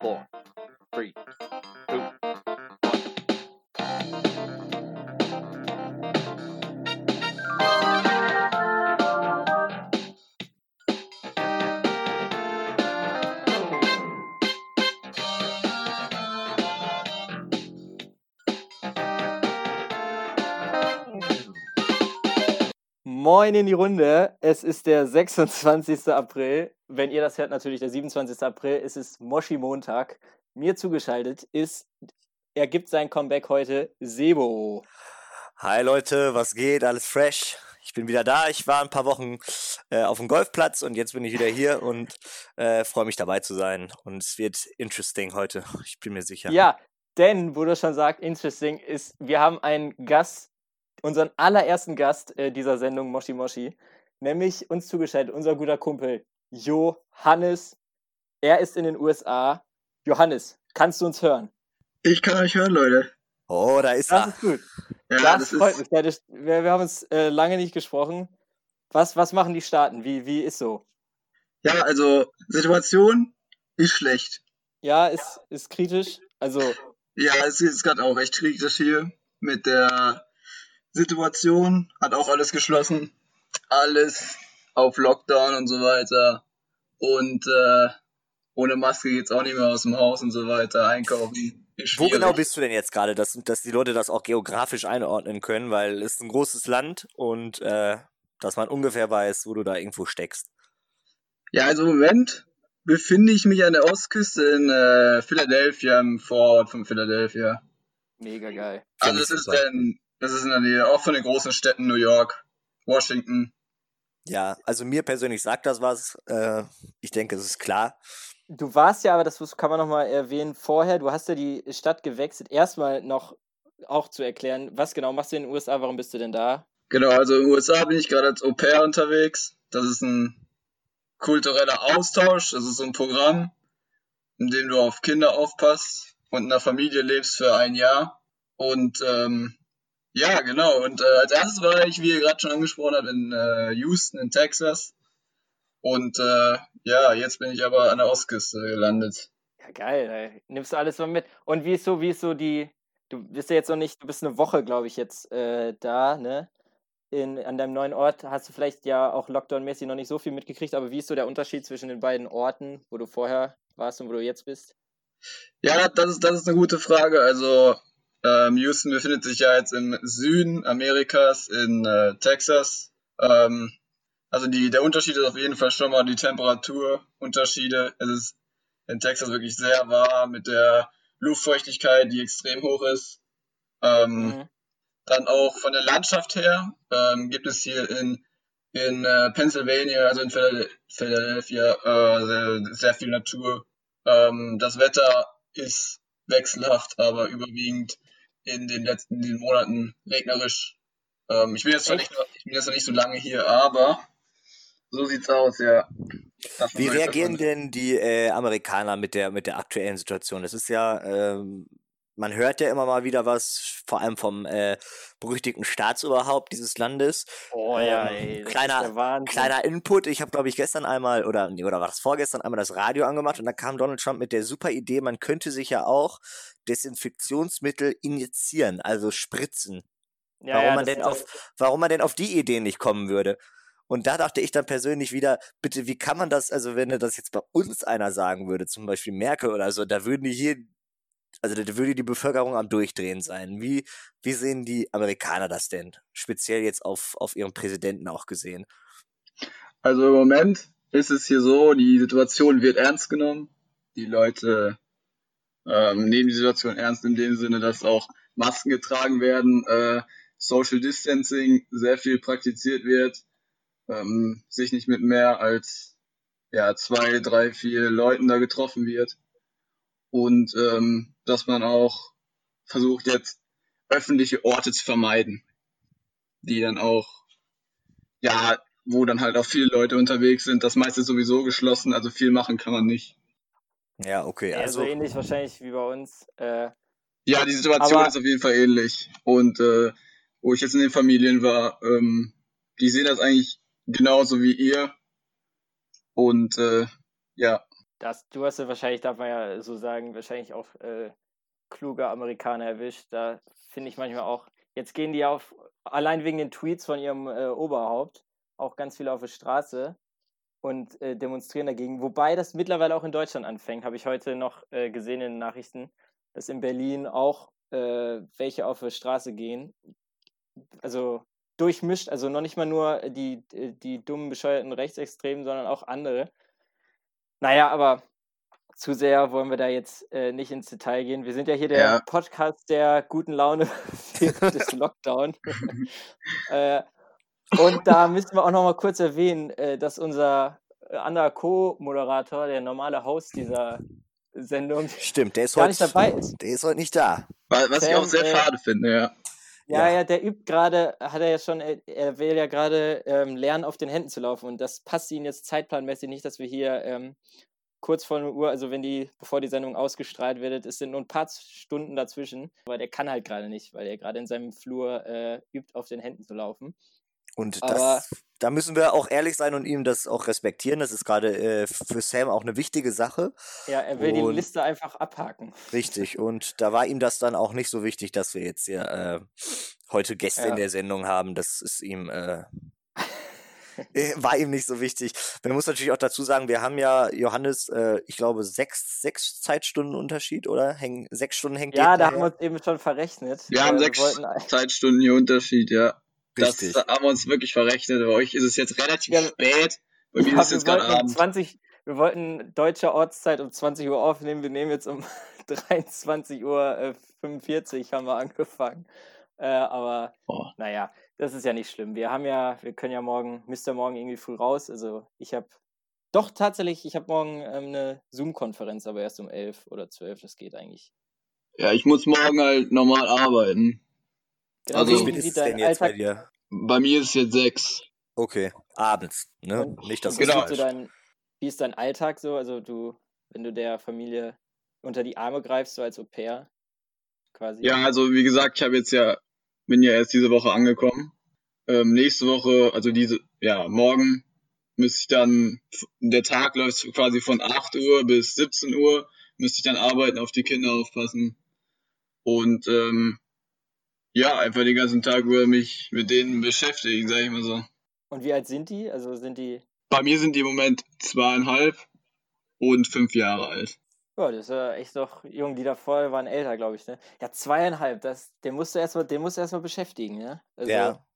four, three, Moin in die Runde. Es ist der 26. April. Wenn ihr das hört, natürlich der 27. April. Es ist Moshi-Montag. Mir zugeschaltet ist, er gibt sein Comeback heute, Sebo. Hi Leute, was geht? Alles fresh? Ich bin wieder da. Ich war ein paar Wochen äh, auf dem Golfplatz und jetzt bin ich wieder hier und äh, freue mich dabei zu sein. Und es wird interesting heute. Ich bin mir sicher. Ja, denn, wo du schon sagst, interesting ist, wir haben einen Gast, unseren allerersten Gast äh, dieser Sendung Moshi Moshi, nämlich uns zugeschaltet, unser guter Kumpel Johannes. Er ist in den USA. Johannes, kannst du uns hören? Ich kann euch hören, Leute. Oh, da ist Das er. ist gut. Ja, das, das, freut ist, mich. Das, wir, wir haben uns äh, lange nicht gesprochen. Was, was machen die Staaten? Wie, wie ist so? ja, also Situation ist schlecht. Ja, ist, ist kritisch. Also, Ja, es ist gerade auch echt kritisch hier mit der Situation. Hat auch alles geschlossen. Alles auf Lockdown und so weiter. Und äh, ohne Maske geht's auch nicht mehr aus dem Haus und so weiter. Einkaufen Wo genau bist du denn jetzt gerade, dass, dass die Leute das auch geografisch einordnen können, weil es ist ein großes Land und äh, dass man ungefähr weiß, wo du da irgendwo steckst. Ja, also im Moment befinde ich mich an der Ostküste in äh, Philadelphia, im Vorort von Philadelphia. mega geil. Also es ist, super. Das ist in der Nähe, auch von den großen Städten New York, Washington. Ja, also mir persönlich sagt das was. Äh, ich denke, es ist klar. Du warst ja, aber das muss- kann man nochmal erwähnen, vorher, du hast ja die Stadt gewechselt. Erstmal noch auch zu erklären, was genau machst du in den USA, warum bist du denn da? Genau, also in den USA bin ich gerade als Au pair unterwegs. Das ist ein kultureller Austausch, das ist so ein Programm, in dem du auf Kinder aufpasst und in einer Familie lebst für ein Jahr. Und ähm, ja, genau. Und äh, als erstes war ich, wie ihr gerade schon angesprochen habt, in äh, Houston in Texas. Und äh, ja, jetzt bin ich aber an der Ostküste gelandet. Ja, geil, ey. nimmst du alles mal mit. Und wie ist so, wie ist so die, du bist ja jetzt noch nicht, du bist eine Woche, glaube ich, jetzt äh, da, ne? In, an deinem neuen Ort hast du vielleicht ja auch Lockdown-mäßig noch nicht so viel mitgekriegt, aber wie ist so der Unterschied zwischen den beiden Orten, wo du vorher warst und wo du jetzt bist? Ja, das ist, das ist eine gute Frage. Also ähm, Houston befindet sich ja jetzt im Süden Amerikas in äh, Texas. Ähm, also die, der Unterschied ist auf jeden Fall schon mal die Temperaturunterschiede. Es ist in Texas wirklich sehr warm mit der Luftfeuchtigkeit, die extrem hoch ist. Ähm, Mhm. Dann auch von der Landschaft her ähm, gibt es hier in, in äh, Pennsylvania, also in Philad- Philadelphia, äh, sehr, sehr viel Natur. Ähm, das Wetter ist wechselhaft, aber überwiegend in den letzten den Monaten regnerisch. Ähm, ich bin jetzt nicht, ich bin jetzt noch nicht so lange hier, aber so sieht's aus, ja. Das Wie reagieren denn die äh, Amerikaner mit der, mit der aktuellen Situation? Das ist ja, ähm, man hört ja immer mal wieder was, vor allem vom äh, berüchtigten Staatsoberhaupt dieses Landes. Oh ja, ja, ey, kleiner-. Kleiner Input, ich habe, glaube ich, gestern einmal, oder, nee, oder war das vorgestern, einmal das Radio angemacht und da kam Donald Trump mit der super Idee, man könnte sich ja auch Desinfektionsmittel injizieren, also spritzen. Ja, warum, ja, man denn auf, warum man denn auf die Idee nicht kommen würde. Und da dachte ich dann persönlich wieder, bitte, wie kann man das, also wenn das jetzt bei uns einer sagen würde, zum Beispiel Merkel oder so, da würden die hier, also da würde die Bevölkerung am Durchdrehen sein. Wie, wie sehen die Amerikaner das denn? Speziell jetzt auf, auf ihren Präsidenten auch gesehen. Also im Moment ist es hier so, die Situation wird ernst genommen. Die Leute ähm, nehmen die Situation ernst in dem Sinne, dass auch Masken getragen werden, äh, Social Distancing sehr viel praktiziert wird, ähm, sich nicht mit mehr als ja, zwei, drei, vier Leuten da getroffen wird. Und ähm, dass man auch versucht jetzt öffentliche Orte zu vermeiden, die dann auch ja, wo dann halt auch viele Leute unterwegs sind. Das meiste ist sowieso geschlossen, also viel machen kann man nicht. Ja, okay. Ja, so Also, ähnlich wahrscheinlich wie bei uns. Äh, Ja, die Situation Aber- ist auf jeden Fall ähnlich. Und äh, wo ich jetzt in den Familien war, ähm, die sehen das eigentlich genauso wie ihr. Und äh, ja, Das, du hast ja wahrscheinlich, darf man ja so sagen, wahrscheinlich auch äh, kluge Amerikaner erwischt. Da finde ich manchmal auch, jetzt gehen die auf, allein wegen den Tweets von ihrem äh, Oberhaupt, auch ganz viele auf der Straße und äh, demonstrieren dagegen. Wobei das mittlerweile auch in Deutschland anfängt, habe ich heute noch äh, gesehen in den Nachrichten, dass in Berlin auch äh, welche auf der Straße gehen. Also durchmischt, also noch nicht mal nur die, die dummen, bescheuerten Rechtsextremen, sondern auch andere. Naja, aber zu sehr wollen wir da jetzt äh, nicht ins Detail gehen. Wir sind ja hier der ja. Podcast der guten Laune des Lockdown. äh, und da müssen wir auch noch mal kurz erwähnen, äh, dass unser anderer Co-Moderator, der normale Host dieser Sendung, Stimmt, der ist gar heute, nicht dabei ist. Der ist heute nicht da. Was Sam, ich auch sehr äh, schade finde, ja. Ja, ja, der übt gerade, hat er ja schon, er will ja gerade ähm, lernen, auf den Händen zu laufen. Und das passt ihm jetzt zeitplanmäßig nicht, dass wir hier ähm, kurz vor einer Uhr, also wenn die, bevor die Sendung ausgestrahlt wird, es sind nur ein paar Stunden dazwischen. Aber der kann halt gerade nicht, weil er gerade in seinem Flur äh, übt, auf den Händen zu laufen. Und das, da müssen wir auch ehrlich sein und ihm das auch respektieren. Das ist gerade äh, für Sam auch eine wichtige Sache. Ja, er will und, die Liste einfach abhaken. Richtig. Und da war ihm das dann auch nicht so wichtig, dass wir jetzt hier äh, heute Gäste ja. in der Sendung haben. Das ist ihm äh, äh, war ihm nicht so wichtig. Man muss natürlich auch dazu sagen, wir haben ja, Johannes, äh, ich glaube, sechs, sechs Zeitstunden Unterschied, oder? Häng, sechs Stunden hängt Ja, da haben wir uns eben schon verrechnet. Wir haben äh, sechs Zeitstunden hier Unterschied, ja. Richtig. Das haben wir uns wirklich verrechnet. Bei euch ist es jetzt relativ ja. spät. Bei mir ja, ist es jetzt gerade Abend. 20, wir wollten deutsche Ortszeit um 20 Uhr aufnehmen. Wir nehmen jetzt um 23 Uhr 45 haben wir angefangen. Äh, aber oh. naja, das ist ja nicht schlimm. Wir haben ja, wir können ja morgen, Mr. Morgen irgendwie früh raus. Also ich habe doch tatsächlich, ich habe morgen ähm, eine Zoom-Konferenz, aber erst um 11 oder 12. Das geht eigentlich. Ja, ich muss morgen halt normal arbeiten. Genau, also, wie, wie sieht dein Alltag? Bei, dir? bei mir ist es jetzt sechs. Okay, abends, ne? Und, Nicht das genau. Dein, wie ist dein Alltag so? Also du, wenn du der Familie unter die Arme greifst, so als Au pair quasi? Ja, also wie gesagt, ich habe jetzt ja, bin ja erst diese Woche angekommen. Ähm, nächste Woche, also diese, ja, morgen müsste ich dann, der Tag läuft quasi von 8 Uhr bis 17 Uhr, müsste ich dann arbeiten, auf die Kinder aufpassen. Und ähm, ja, einfach den ganzen Tag über mich mit denen beschäftigen, sag ich mal so. Und wie alt sind die? Also sind die. Bei mir sind die im Moment zweieinhalb und fünf Jahre alt. Ja, das ist ja echt doch jung, die davor waren älter, glaube ich, ne? Ja, zweieinhalb, das, den musst du erstmal, den musst du erstmal beschäftigen, ne? Also, ja.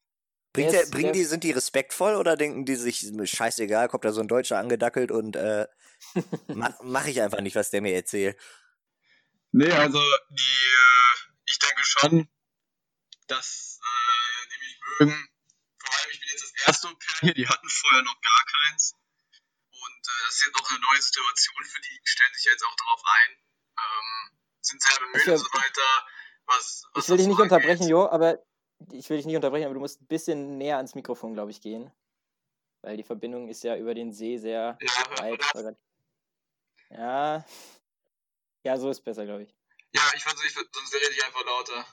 Bringt der, bringen die, sind die respektvoll oder denken die sich, scheißegal, kommt da so ein Deutscher angedackelt und äh, mach, mach ich einfach nicht, was der mir erzählt? Nee, also die, äh, ich denke schon, dass äh, die mich mögen. Vor allem, ich bin jetzt das erste Au-pair hier, die hatten vorher noch gar keins. Und äh, das ist jetzt auch eine neue Situation für die, stellen sich jetzt auch darauf ein, ähm, sind sehr bemüht und so weiter. Was, was ich will dich nicht angeht. unterbrechen, Jo, aber ich will dich nicht unterbrechen, aber du musst ein bisschen näher ans Mikrofon, glaube ich, gehen. Weil die Verbindung ist ja über den See sehr ja, weit. Ja. Ja, so ist besser, glaube ich. Ja, ich versuche, sonst rede ich einfach lauter.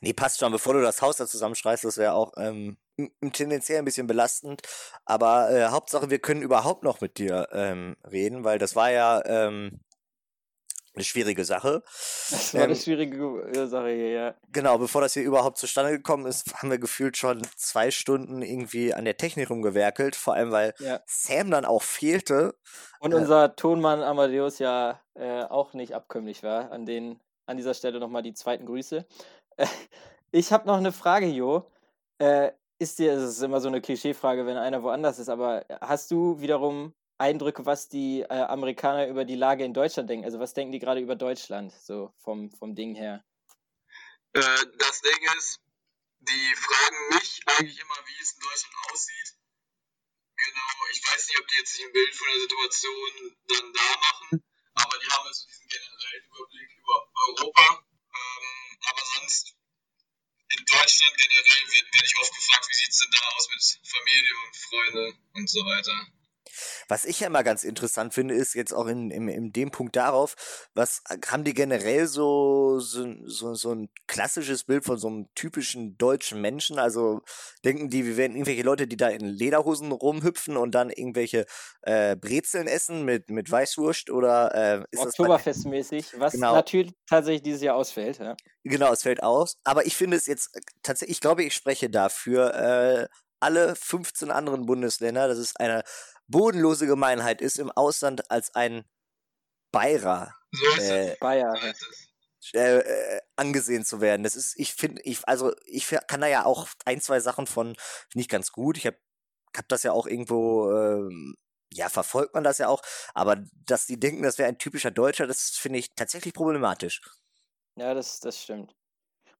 Nee, passt schon, bevor du das Haus da zusammenschreist, das wäre auch ähm, tendenziell ein bisschen belastend. Aber äh, Hauptsache, wir können überhaupt noch mit dir ähm, reden, weil das war ja ähm, eine schwierige Sache. Das war ähm, eine schwierige Sache hier, ja. Genau, bevor das hier überhaupt zustande gekommen ist, haben wir gefühlt schon zwei Stunden irgendwie an der Technik rumgewerkelt, vor allem weil ja. Sam dann auch fehlte. Und äh, unser Tonmann Amadeus ja äh, auch nicht abkömmlich war. An, den, an dieser Stelle nochmal die zweiten Grüße. Ich habe noch eine Frage, Jo. Äh, ist dir, es ist immer so eine Klischeefrage, wenn einer woanders ist, aber hast du wiederum Eindrücke, was die äh, Amerikaner über die Lage in Deutschland denken? Also was denken die gerade über Deutschland, so vom, vom Ding her? Äh, das Ding ist, die fragen mich eigentlich immer, wie es in Deutschland aussieht. Genau, ich weiß nicht, ob die jetzt sich ein Bild von der Situation dann da machen, aber die haben also diesen generellen Überblick über Europa ähm, aber sonst in Deutschland generell werde werd ich oft gefragt, wie sieht es denn da aus mit Familie und Freunde und so weiter. Was ich ja immer ganz interessant finde, ist jetzt auch in, in, in dem Punkt darauf, was haben die generell so, so, so, so ein klassisches Bild von so einem typischen deutschen Menschen? Also denken die, wir wären irgendwelche Leute, die da in Lederhosen rumhüpfen und dann irgendwelche äh, Brezeln essen mit, mit Weißwurst oder äh, ist Oktoberfestmäßig, was genau. natürlich tatsächlich dieses Jahr ausfällt. Ja. Genau, es fällt aus. Aber ich finde es jetzt äh, tatsächlich, ich glaube, ich spreche dafür, äh, alle 15 anderen Bundesländer, dass es eine bodenlose Gemeinheit ist, im Ausland als ein Bayer, so äh, Bayer äh, äh, angesehen zu werden. Das ist, ich finde, ich, also ich kann da ja auch ein, zwei Sachen von, nicht ganz gut. Ich habe hab das ja auch irgendwo, ähm, ja, verfolgt man das ja auch, aber dass die denken, das wäre ein typischer Deutscher, das finde ich tatsächlich problematisch. Ja, das, das stimmt.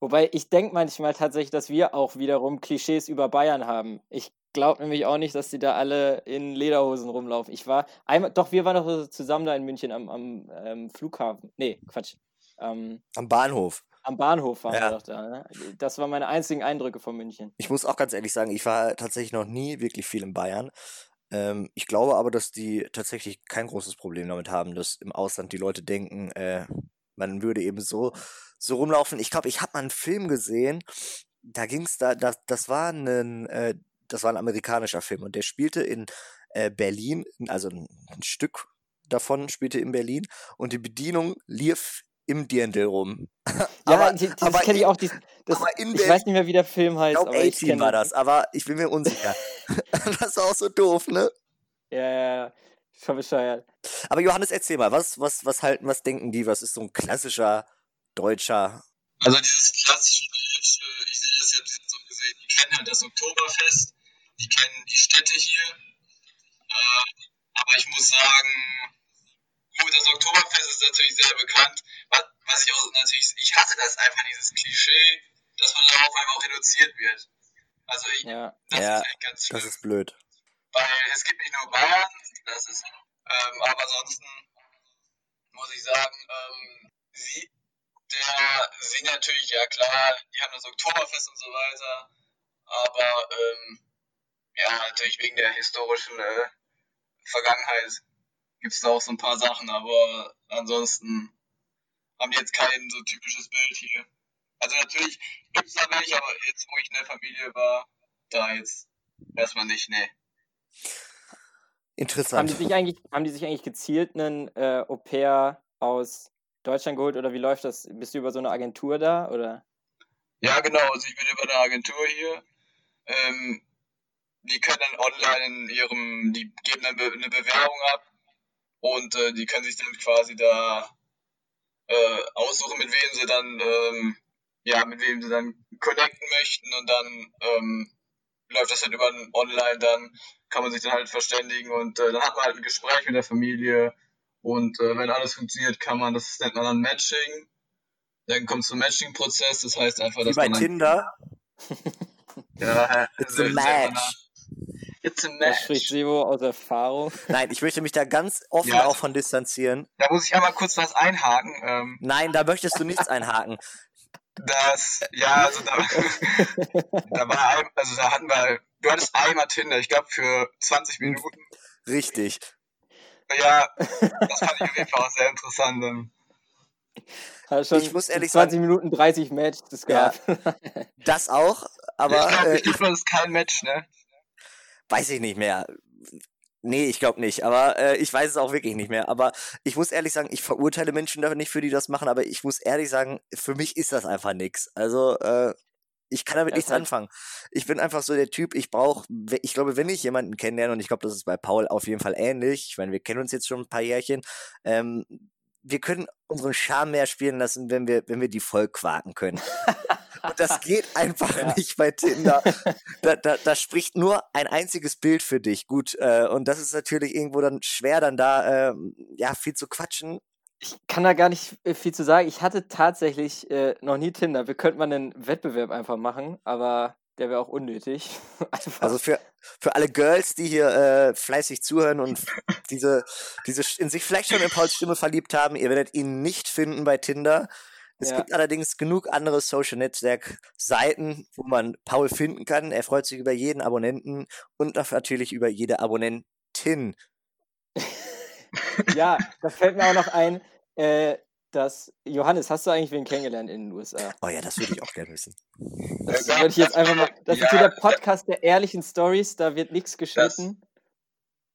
Wobei ich denke manchmal tatsächlich, dass wir auch wiederum Klischees über Bayern haben. Ich glaube nämlich auch nicht, dass die da alle in Lederhosen rumlaufen. Ich war einmal, doch, wir waren doch zusammen da in München am, am ähm, Flughafen. Nee, Quatsch. Ähm, am Bahnhof. Am Bahnhof waren ja. wir doch da. Ne? Das waren meine einzigen Eindrücke von München. Ich muss auch ganz ehrlich sagen, ich war tatsächlich noch nie wirklich viel in Bayern. Ähm, ich glaube aber, dass die tatsächlich kein großes Problem damit haben, dass im Ausland die Leute denken, äh, man würde eben so, so rumlaufen. Ich glaube, ich habe mal einen Film gesehen, da ging es da, das, das war ein, äh, das war ein amerikanischer Film und der spielte in äh, Berlin, also ein, ein, Stück davon spielte in Berlin und die Bedienung lief im Dirndl rum. ja, aber, das kenne ich auch. Dies, das, ich Berlin, weiß nicht mehr, wie der Film heißt. Ich glaube, 18 war das, aber ich bin mir unsicher. das ist auch so doof, ne? Ja, ja, ja. Schon bescheuert. Aber Johannes, erzähl mal, was, was, was halten, was denken die? Was ist so ein klassischer deutscher? Also dieses klassische Deutsche, ich sehe das ja so gesehen, die kennen halt das Oktoberfest, die kennen die Städte hier. Äh, aber ich muss sagen, gut, das Oktoberfest ist natürlich sehr bekannt. Was, was ich auch natürlich, ich hasse das einfach, dieses Klischee, dass man darauf einfach auch reduziert wird. Also ich, ja. das ja, ist ganz schlimm. Das ist blöd. Weil es gibt nicht nur Bayern, das ist, ähm, aber ansonsten muss ich sagen, ähm, sie, der, sie natürlich, ja klar, die haben das Oktoberfest und so weiter, aber ähm, ja, natürlich wegen der historischen äh, Vergangenheit gibt es da auch so ein paar Sachen, aber ansonsten haben die jetzt kein so typisches Bild hier. Also natürlich gibt es da welche, aber jetzt, wo ich in der Familie war, da jetzt erstmal nicht, ne. Interessant. Haben die sich eigentlich, haben die sich eigentlich gezielt einen äh, Au pair aus Deutschland geholt oder wie läuft das? Bist du über so eine Agentur da oder? Ja, genau. Also ich bin über eine Agentur hier. Ähm, die können dann online in ihrem, die geben dann eine Bewerbung ab und äh, die können sich dann quasi da äh, aussuchen, mit wem sie dann, ähm, ja, mit wem sie dann connecten möchten und dann ähm, läuft das halt über online, dann kann man sich dann halt verständigen und äh, dann hat man halt ein Gespräch mit der Familie und äh, wenn alles funktioniert, kann man, das nennt man dann Matching. Dann kommt zum Matching-Prozess, das heißt einfach, dass Wie bei man Tinder. ja, It's a match. It's a match. Das spricht Sebo aus Erfahrung. Nein, ich möchte mich da ganz offen ja, auch von distanzieren. Da muss ich einmal kurz was einhaken. Ähm, Nein, da möchtest du nichts einhaken. Das, ja, also da, da war, ein, also da hatten wir, du hattest einmal Tinder, ich glaube für 20 Minuten. Richtig. Ja, das fand ich auf jeden Fall auch sehr interessant. schon ich muss ehrlich 20 sagen, Minuten 30 Match, das gab. Ja, das auch, aber. Ich glaube, äh, glaub, das ist kein Match, ne? Weiß ich nicht mehr. Nee, ich glaube nicht, aber äh, ich weiß es auch wirklich nicht mehr. Aber ich muss ehrlich sagen, ich verurteile Menschen dafür nicht, für die das machen, aber ich muss ehrlich sagen, für mich ist das einfach nix. Also, äh, ich kann damit nichts halt anfangen. Ich bin einfach so der Typ, ich brauche, ich glaube, wenn ich jemanden kennenlerne, und ich glaube, das ist bei Paul auf jeden Fall ähnlich, ich meine, wir kennen uns jetzt schon ein paar Jährchen, ähm, wir können unseren Charme mehr spielen lassen, wenn wir, wenn wir die voll quaken können. Und das geht einfach ja. nicht bei Tinder. Da, da, da spricht nur ein einziges Bild für dich. Gut, äh, und das ist natürlich irgendwo dann schwer, dann da äh, ja viel zu quatschen. Ich kann da gar nicht äh, viel zu sagen. Ich hatte tatsächlich äh, noch nie Tinder. Wir könnten mal einen Wettbewerb einfach machen, aber der wäre auch unnötig. Also für, für alle Girls, die hier äh, fleißig zuhören und diese, diese in sich vielleicht schon in Pauls Stimme verliebt haben, ihr werdet ihn nicht finden bei Tinder. Es ja. gibt allerdings genug andere Social Netzwerk Seiten, wo man Paul finden kann. Er freut sich über jeden Abonnenten und natürlich über jede Abonnentin. ja, da fällt mir auch noch ein, äh, dass Johannes, hast du eigentlich wen kennengelernt in den USA? Oh ja, das würde ich auch gerne wissen. Das würde ich jetzt einfach mal. Das ist hier der Podcast der ehrlichen Stories, da wird nichts geschnitten.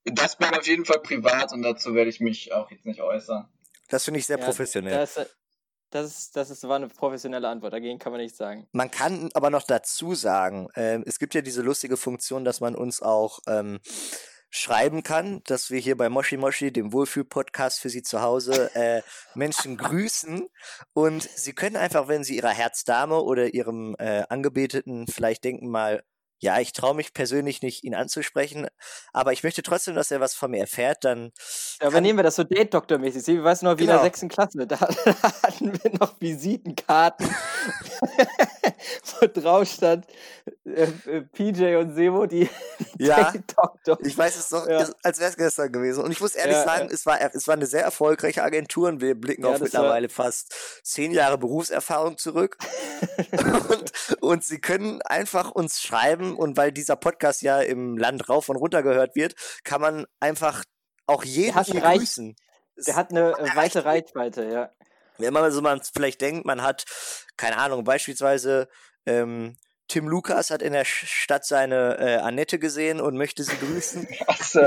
Das bleibt auf jeden Fall privat und dazu werde ich mich auch jetzt nicht äußern. Das finde ich sehr Ja, professionell. Das, das, ist, das ist, war eine professionelle Antwort, dagegen kann man nichts sagen. Man kann aber noch dazu sagen, ähm, es gibt ja diese lustige Funktion, dass man uns auch ähm, schreiben kann, dass wir hier bei Moshi Moshi, dem Wohlfühl-Podcast für Sie zu Hause, äh, Menschen grüßen. Und Sie können einfach, wenn Sie Ihrer Herzdame oder Ihrem äh, Angebeteten vielleicht denken mal, ja, ich traue mich persönlich nicht, ihn anzusprechen, aber ich möchte trotzdem, dass er was von mir erfährt, dann Ja, übernehmen wir das so Date-Doktor-mäßig. Sie weiß noch, wie in der Genau. sechsten Klasse, da hatten wir noch Visitenkarten, wo drauf stand, äh, äh, PJ und Sebo, die Ja. Date-Doktor. Ich weiß es doch, Ja. als wäre es gestern gewesen. Und ich muss ehrlich Ja, sagen, ja. es, war, es war eine sehr erfolgreiche Agentur und wir blicken auf das war- mittlerweile fast zehn Jahre Berufserfahrung zurück. und, und sie können einfach uns schreiben und weil dieser Podcast ja im Land rauf und runter gehört wird, kann man einfach auch jeden grüßen. Der hat eine weite Reichweite, ja. Wenn man so man vielleicht denkt, man hat, keine Ahnung, beispielsweise ähm, Tim Lukas hat in der Stadt seine äh, Annette gesehen und möchte sie grüßen. Also,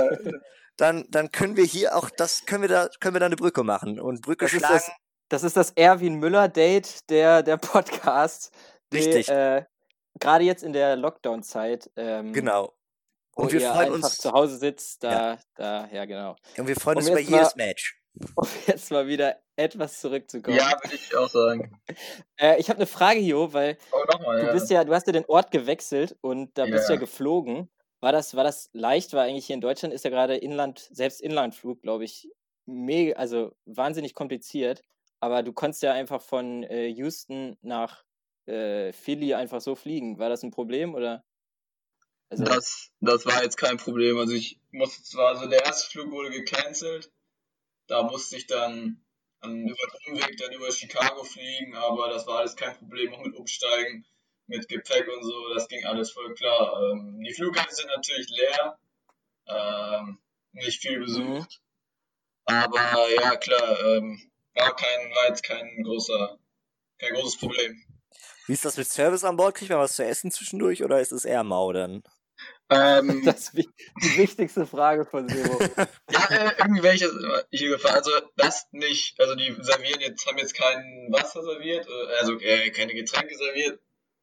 dann, dann können wir hier auch das, können wir da, können wir da eine Brücke machen und Brücke Das ist schlagen. das, das ist das Erwin Müller-Date der, der Podcast. die, Richtig. Äh, Gerade jetzt in der Lockdown-Zeit. Ähm, genau. Wo Und wir ihr freuen einfach uns, zu Hause sitzt, da, da, ja genau. und wir freuen um uns über jedes mal- Match. Um jetzt mal wieder etwas zurückzukommen. ja, würde ich auch sagen. Äh, ich habe eine Frage, Jo, weil Oh, nochmal, du ja. bist ja, du hast ja den Ort gewechselt und da bist du ja Ja. geflogen. War das, war das leicht? Weil eigentlich hier in Deutschland ist ja gerade Inland, selbst Inlandflug, glaube ich, mega, also wahnsinnig kompliziert. Aber du konntest ja einfach von äh, Houston nach äh, Philly einfach so fliegen. War das ein Problem oder? Also, Das, das war jetzt kein Problem. Also ich musste zwar, also der erste Flug wurde gecancelt. Da musste ich dann an, über den Umweg dann über Chicago fliegen, aber das war alles kein Problem, auch mit Umsteigen, mit Gepäck und so, das ging alles voll klar. Ähm, die Flughäfen sind natürlich leer, ähm, nicht viel besucht, aber ja klar, ähm, war kein, war kein großer, kein großes Problem. Wie ist das mit Service an Bord? Kriegt man was zu essen zwischendurch oder ist es eher mau dann? Ähm, das ist die wichtigste Frage von Sebo. Ja, äh, immer hier gefahren. Also das nicht. Also die servieren jetzt, haben jetzt kein Wasser serviert, äh, also äh, keine Getränke serviert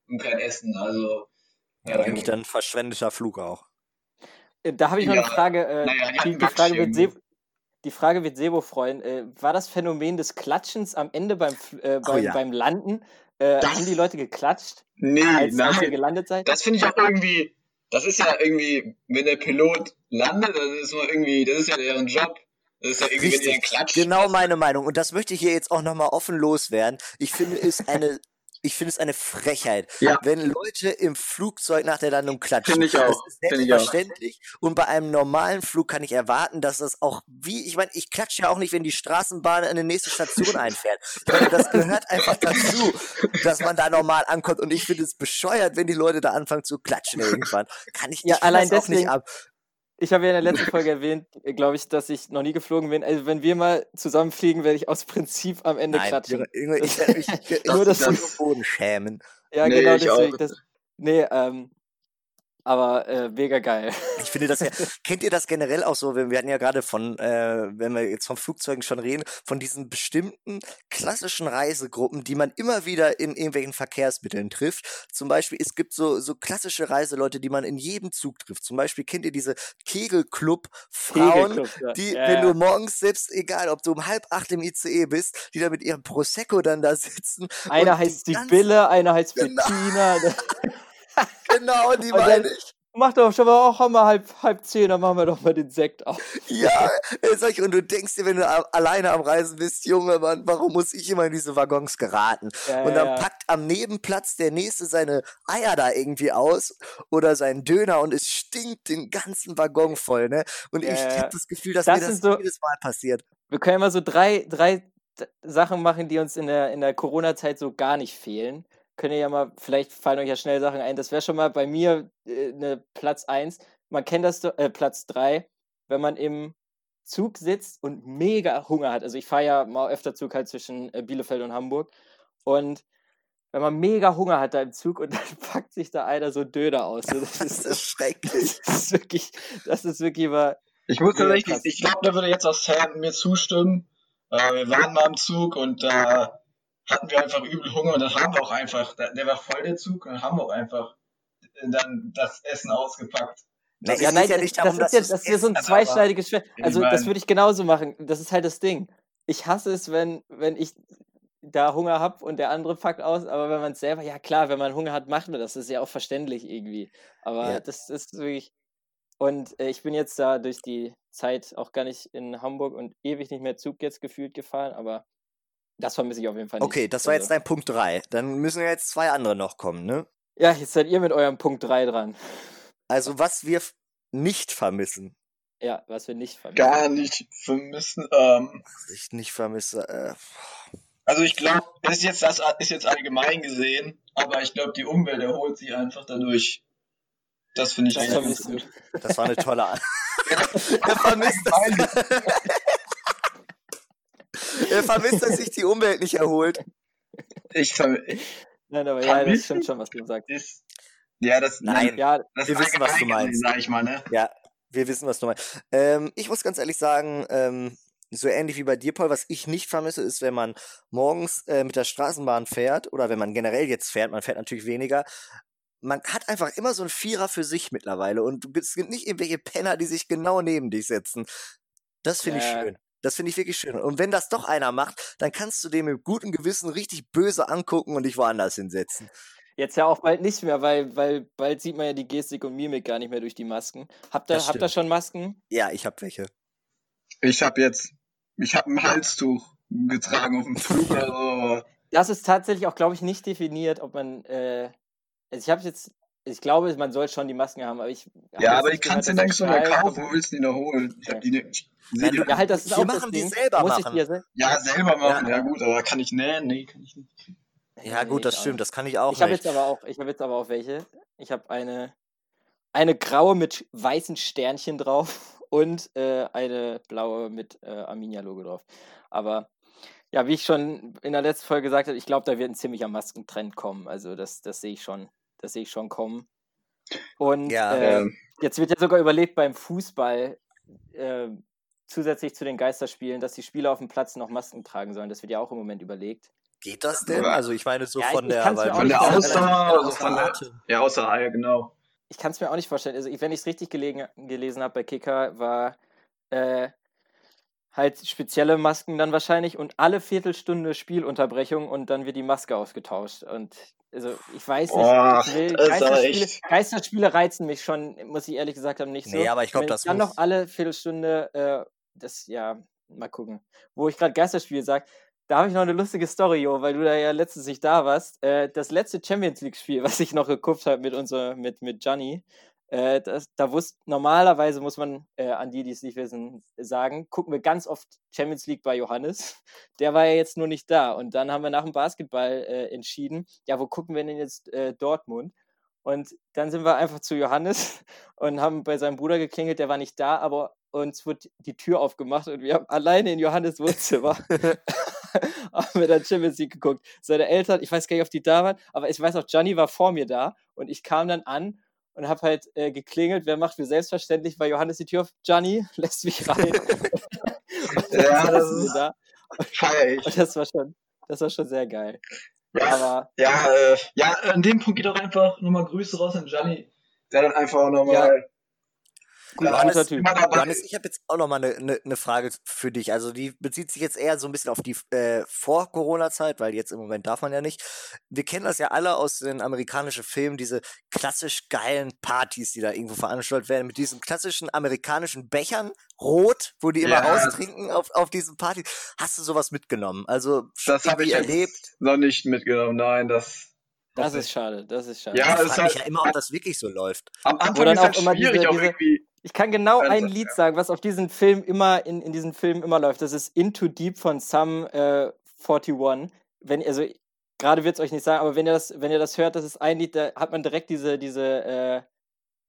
und kein Essen. Also Ja, eigentlich dann verschwendeter Flug auch. Äh, Da habe ich noch eine Ja, Frage. Äh, naja, die die, Frage wird. Sebo, die Frage wird Sebo freuen. Äh, war das Phänomen des Klatschens am Ende beim, äh, beim, ja. beim Landen? Äh, haben die Leute geklatscht, nee, als, als ihr nein. gelandet seid? Das finde ich auch irgendwie. Das ist ja irgendwie, wenn der Pilot landet, das ist mal irgendwie, das ist ja deren Job. Das ist ja irgendwie, dann Richtig, genau meine Meinung. Und das möchte ich hier jetzt auch nochmal offen loswerden. Ich finde es eine, ich finde es eine Frechheit, Ja. wenn Leute im Flugzeug nach der Landung klatschen. Finde ich auch, Das ist finde ich auch. selbstverständlich. Und bei einem normalen Flug kann ich erwarten, dass das auch wie, ich meine, ich klatsche ja auch nicht, wenn die Straßenbahn in die nächste Station einfährt. Meine, das gehört einfach dazu, dass man da normal ankommt. Und ich finde es bescheuert, wenn die Leute da anfangen zu klatschen irgendwann. Kann ich, Ja, ich allein das auch nicht deswegen- ab. Ich habe ja in der letzten Folge erwähnt, glaube ich, dass ich noch nie geflogen bin. Also wenn wir mal zusammenfliegen, werde ich aus Prinzip am Ende Nein, klatschen. Ich werde mich ich Nur, das den Boden schämen. Ja, Nee, genau ich auch. deswegen. Das, nee, ähm, aber äh, mega geil. Ich finde das ja, kennt ihr das generell auch so, wir hatten ja gerade von, äh, wenn wir jetzt von Flugzeugen schon reden, von diesen bestimmten klassischen Reisegruppen, die man immer wieder in irgendwelchen Verkehrsmitteln trifft. Zum Beispiel, es gibt so, so klassische Reiseleute, die man in jedem Zug trifft. Zum Beispiel kennt ihr diese Kegelclub-Frauen, Kegelclub, ja. die, ja, wenn du morgens selbst, egal ob du um halb acht im ICE bist, die da mit ihrem Prosecco dann da sitzen. Einer heißt die Bille, einer heißt Genau. Bettina. Genau, die meine ich. Mach doch schon mal auch haben wir halb, halb zehn, dann machen wir doch mal den Sekt auf. Ja, ich, und du denkst dir, wenn du alleine am Reisen bist, Junge, Mann, warum muss ich immer in diese Waggons geraten? Ja, Und dann ja, packt am Nebenplatz der Nächste seine Eier da irgendwie aus oder seinen Döner und es stinkt den ganzen Waggon voll, ne? Und Ja, ich ja. habe das Gefühl, dass Das mir das so- jedes Mal passiert. Wir können mal so drei, drei Sachen machen, die uns in der, in der Corona-Zeit so gar nicht fehlen. Könnt ihr ja mal, vielleicht fallen euch ja schnell Sachen ein. Das wäre schon mal bei mir äh, ne Platz 1. Man kennt das, doch- äh, Platz 3, wenn man im Zug sitzt und mega Hunger hat. Also ich fahre ja mal öfter Zug halt zwischen äh, Bielefeld und Hamburg. Und wenn man mega Hunger hat da im Zug und dann packt sich da einer so Döner aus. So, das, ist, das ist schrecklich. Das ist wirklich, das ist wirklich mal. Ich muss tatsächlich, ich glaube, da würde jetzt auch Sam mir zustimmen. Äh, wir waren mal im Zug und da hatten wir einfach übel Hunger und dann haben wir auch einfach, der, war voll der Zug und dann haben wir auch einfach dann das Essen ausgepackt. Das Ja, nein, ja das, nicht darum, das, ist ja, das ist ja so ein zweischneidiges Schwert. Ich Also, das mein- würde ich genauso machen. Das ist halt das Ding. Ich hasse es, wenn, wenn ich da Hunger habe und der andere packt aus, aber wenn man es selber, ja klar, wenn man Hunger hat, macht man das. Das ist ja auch verständlich irgendwie. Aber Ja. das ist wirklich. Und äh, ich bin jetzt da durch die Zeit auch gar nicht in Hamburg und ewig nicht mehr Zug jetzt gefühlt gefahren, aber das vermisse ich auf jeden Fall nicht. Okay, das war jetzt Also, dein Punkt 3. Dann müssen ja jetzt zwei andere noch kommen, ne? Ja, jetzt seid ihr mit eurem Punkt 3 dran. Also, was wir nicht vermissen. Ja, was wir nicht vermissen. Gar nicht vermissen. Ähm, Was ich nicht vermisse. Äh, also ich glaube, das ist jetzt das ist jetzt allgemein gesehen, aber ich glaube, die Umwelt erholt sich einfach dadurch. Das finde ich Das eigentlich gut. das war eine tolle An Er vermisst das. Er vermisst, dass sich die Umwelt nicht erholt. Ich verm- Nein, aber ja, das stimmt schon, was du sagst. ist, ja, das, Nein. Ja, das wir ist wissen, was du meinst. Sag ich mal, ne? Ja, wir wissen, was du meinst. Ähm, ich muss ganz ehrlich sagen, ähm, so ähnlich wie bei dir, Paul, was ich nicht vermisse, ist, wenn man morgens äh, mit der Straßenbahn fährt oder wenn man generell jetzt fährt, man fährt natürlich weniger. Man hat einfach immer so einen Vierer für sich mittlerweile und du bist es gibt nicht irgendwelche Penner, die sich genau neben dich setzen. Das finde ich Ja. schön. Das finde ich wirklich schön. Und wenn das doch einer macht, dann kannst du dem mit gutem Gewissen richtig böse angucken und dich woanders hinsetzen. Jetzt ja auch bald nicht mehr, weil, weil bald sieht man ja die Gestik und Mimik gar nicht mehr durch die Masken. Habt ihr, habt ihr schon Masken? Ja, ich hab welche. Ich habe jetzt, ich habe ein Halstuch getragen auf dem Flug oder so. aber Das ist tatsächlich auch, glaube ich, nicht definiert, ob man. Äh, also ich habe jetzt. Ich glaube, man soll schon die Masken haben, aber ich. Ja, aber die kannst du nirgends mehr kaufen. Wo willst du die noch holen? Ich hab die nicht. Nein, du- Ja, halt, das ist Wir auch machen das die Ding. selber Muss ich machen. die ja sel- Ja, selber machen, Ja. ja. gut, aber kann ich nähen? Nee, kann ich nicht. Ja, Nee, gut, das stimmt. Das kann ich auch Ich habe nicht. jetzt aber auch, ich habe jetzt aber auch welche. Ich habe eine, eine graue mit weißen Sternchen drauf und äh, eine blaue mit äh, Arminia-Logo drauf. Aber ja, wie ich schon in der letzten Folge gesagt habe, ich glaube, da wird ein ziemlicher Maskentrend kommen. Also das, das sehe ich schon, das sehe ich schon kommen. Und Ja, äh, Ähm, jetzt wird ja sogar überlegt beim Fußball äh, zusätzlich zu den Geisterspielen, dass die Spieler auf dem Platz noch Masken tragen sollen. Das wird ja auch im Moment überlegt. Geht das denn? Also ich meine so Ja, von ich der, Von wir der. Ausdauer, also von der, ja, außer genau. Ich kann es mir auch nicht vorstellen. Also, wenn ich es richtig gelegen, gelesen habe bei Kicker, war äh, halt spezielle Masken dann wahrscheinlich und alle Viertelstunde Spielunterbrechung und dann wird die Maske ausgetauscht. Und also ich weiß nicht, Boah, ich will, Geisterspiele, echt- Geisterspiele reizen mich schon, muss ich ehrlich gesagt haben, nicht so. Nee, aber ich glaub, Wenn das dann muss- noch alle Viertelstunde, äh, das, ja, mal gucken. Wo ich gerade Geisterspiele sage, da habe ich noch eine lustige Story, Jo, weil du da ja letztens nicht da warst. Äh, das letzte Champions League-Spiel, was ich noch geguckt habe mit unser, mit, mit Gianni, äh, das, da wusste, normalerweise muss man äh, an die, die es nicht wissen, sagen, gucken wir ganz oft Champions League bei Johannes. Der war ja jetzt nur nicht da. Und dann haben wir nach dem Basketball äh, entschieden, ja, wo gucken wir denn jetzt äh, Dortmund? Und dann sind wir einfach zu Johannes und haben bei seinem Bruder geklingelt, der war nicht da, aber uns wird die Tür aufgemacht und wir haben alleine in Johannes Wohnzimmer haben wir dann Champions League geguckt. Seine Eltern, ich weiß gar nicht, ob die da waren, aber ich weiß auch, Gianni war vor mir da und ich kam dann an und habe halt äh, geklingelt. Wer macht mir selbstverständlich, weil Johannes die Tür auf, Gianni lässt mich rein. Ja, das ist- da Feier ich. und das war schon, das war schon sehr geil. Ja, Aber ja, äh, ja, an dem Punkt geht auch einfach nochmal Grüße raus an Gianni, der dann einfach nochmal. Ja, dabei Johannes, ich habe jetzt auch noch mal eine ne, ne Frage für dich. Also die bezieht sich jetzt eher so ein bisschen auf die äh, Vor-Corona-Zeit, weil jetzt im Moment darf man ja nicht. Wir kennen das ja alle aus den amerikanischen Filmen, diese klassisch geilen Partys, die da irgendwo veranstaltet werden, mit diesen klassischen amerikanischen Bechern, rot, wo die immer Ja. raustrinken auf, auf diesen Partys. Hast du sowas mitgenommen? Also Das habe ich erlebt. noch nicht mitgenommen, nein, das. Das ist schade, das ist schade. Ja, Ich das ist frage mich halt- ja immer, ob das wirklich so läuft. Am Anfang ist halt auch immer schwierig, diese- auch irgendwie. Ich kann genau ein Lied sagen, was auf diesen Film immer, in, in diesen Filmen immer läuft. Das ist Into Deep von Sum äh, 41. Wenn, also, gerade wird es euch nicht sagen, aber wenn ihr das, wenn ihr das hört, das ist ein Lied, da hat man direkt diese, diese, äh,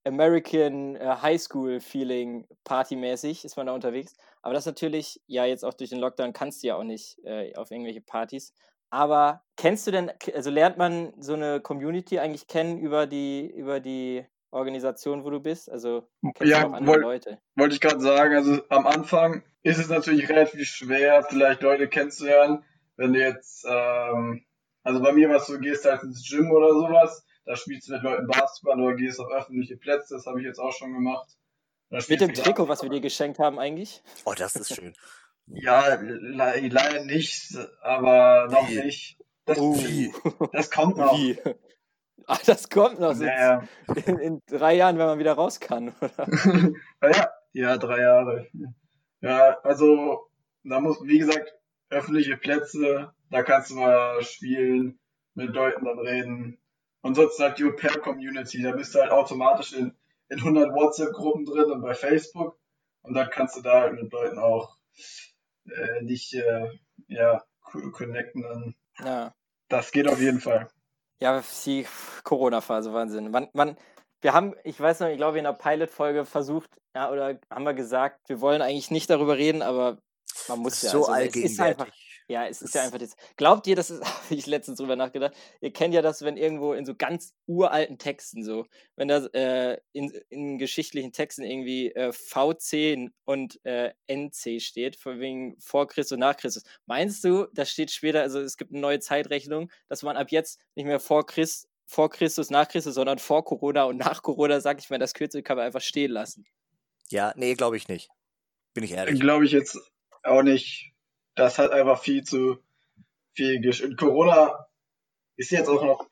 American äh, High School Feeling partymäßig ist man da unterwegs. Aber das natürlich, ja, jetzt auch durch den Lockdown kannst du ja auch nicht äh, auf irgendwelche Partys. Aber kennst du denn, also lernt man so eine Community eigentlich kennen über die, über die Organisation, wo du bist? Also kennst Ja, du auch andere woll- Leute? Wollte ich gerade sagen, also am Anfang ist es natürlich relativ schwer, vielleicht Leute kennenzulernen, wenn du jetzt, ähm, also bei mir so, du gehst halt ins Gym oder sowas, da spielst du mit Leuten Basketball oder gehst auf öffentliche Plätze, das habe ich jetzt auch schon gemacht. Mit dem Trikot, was wir dir geschenkt haben eigentlich? Oh, das ist schön. Ja, le leider nicht, aber noch Wie? nicht. Das, Oh. das kommt noch. Wie? Ach, das kommt noch so Ja, in, in drei Jahren, wenn man wieder raus kann, oder? ja. ja, drei Jahre. Ja, also da muss, wie gesagt, öffentliche Plätze, da kannst du mal spielen, mit Leuten dann reden. Und sonst halt die Au-pair-Community, da bist du halt automatisch in, in 100 WhatsApp-Gruppen drin und bei Facebook. Und dann kannst du da halt mit Leuten auch äh, dich äh, ja, co- connecten. Dann. Ja. Das geht auf jeden Fall. Ja, die Corona-Phase, Wahnsinn. Man, man, wir haben, ich weiß noch, ich glaube, in der Pilot-Folge versucht, ja, oder haben wir gesagt, wir wollen eigentlich nicht darüber reden, aber man muss ja. so also, es ist einfach, allgegenwärtig. Ja, es ist ja einfach das. Glaubt ihr, das ist, habe ich letztens drüber nachgedacht, ihr kennt ja das, wenn irgendwo in so ganz uralten Texten so, wenn da äh, in, in geschichtlichen Texten irgendwie äh, VC und äh, NC steht, von wegen vor Christus und nach Christus. Meinst du, das steht später, also es gibt eine neue Zeitrechnung, dass man ab jetzt nicht mehr vor Christ, vor Christus, nach Christus, sondern vor Corona und nach Corona, sag ich mal, das Kürzel kann man einfach stehen lassen. Ja, nee, glaube ich nicht. Bin ich ehrlich. Glaube ich jetzt auch nicht. Das hat einfach viel zu viel gesch Und Corona ist jetzt auch noch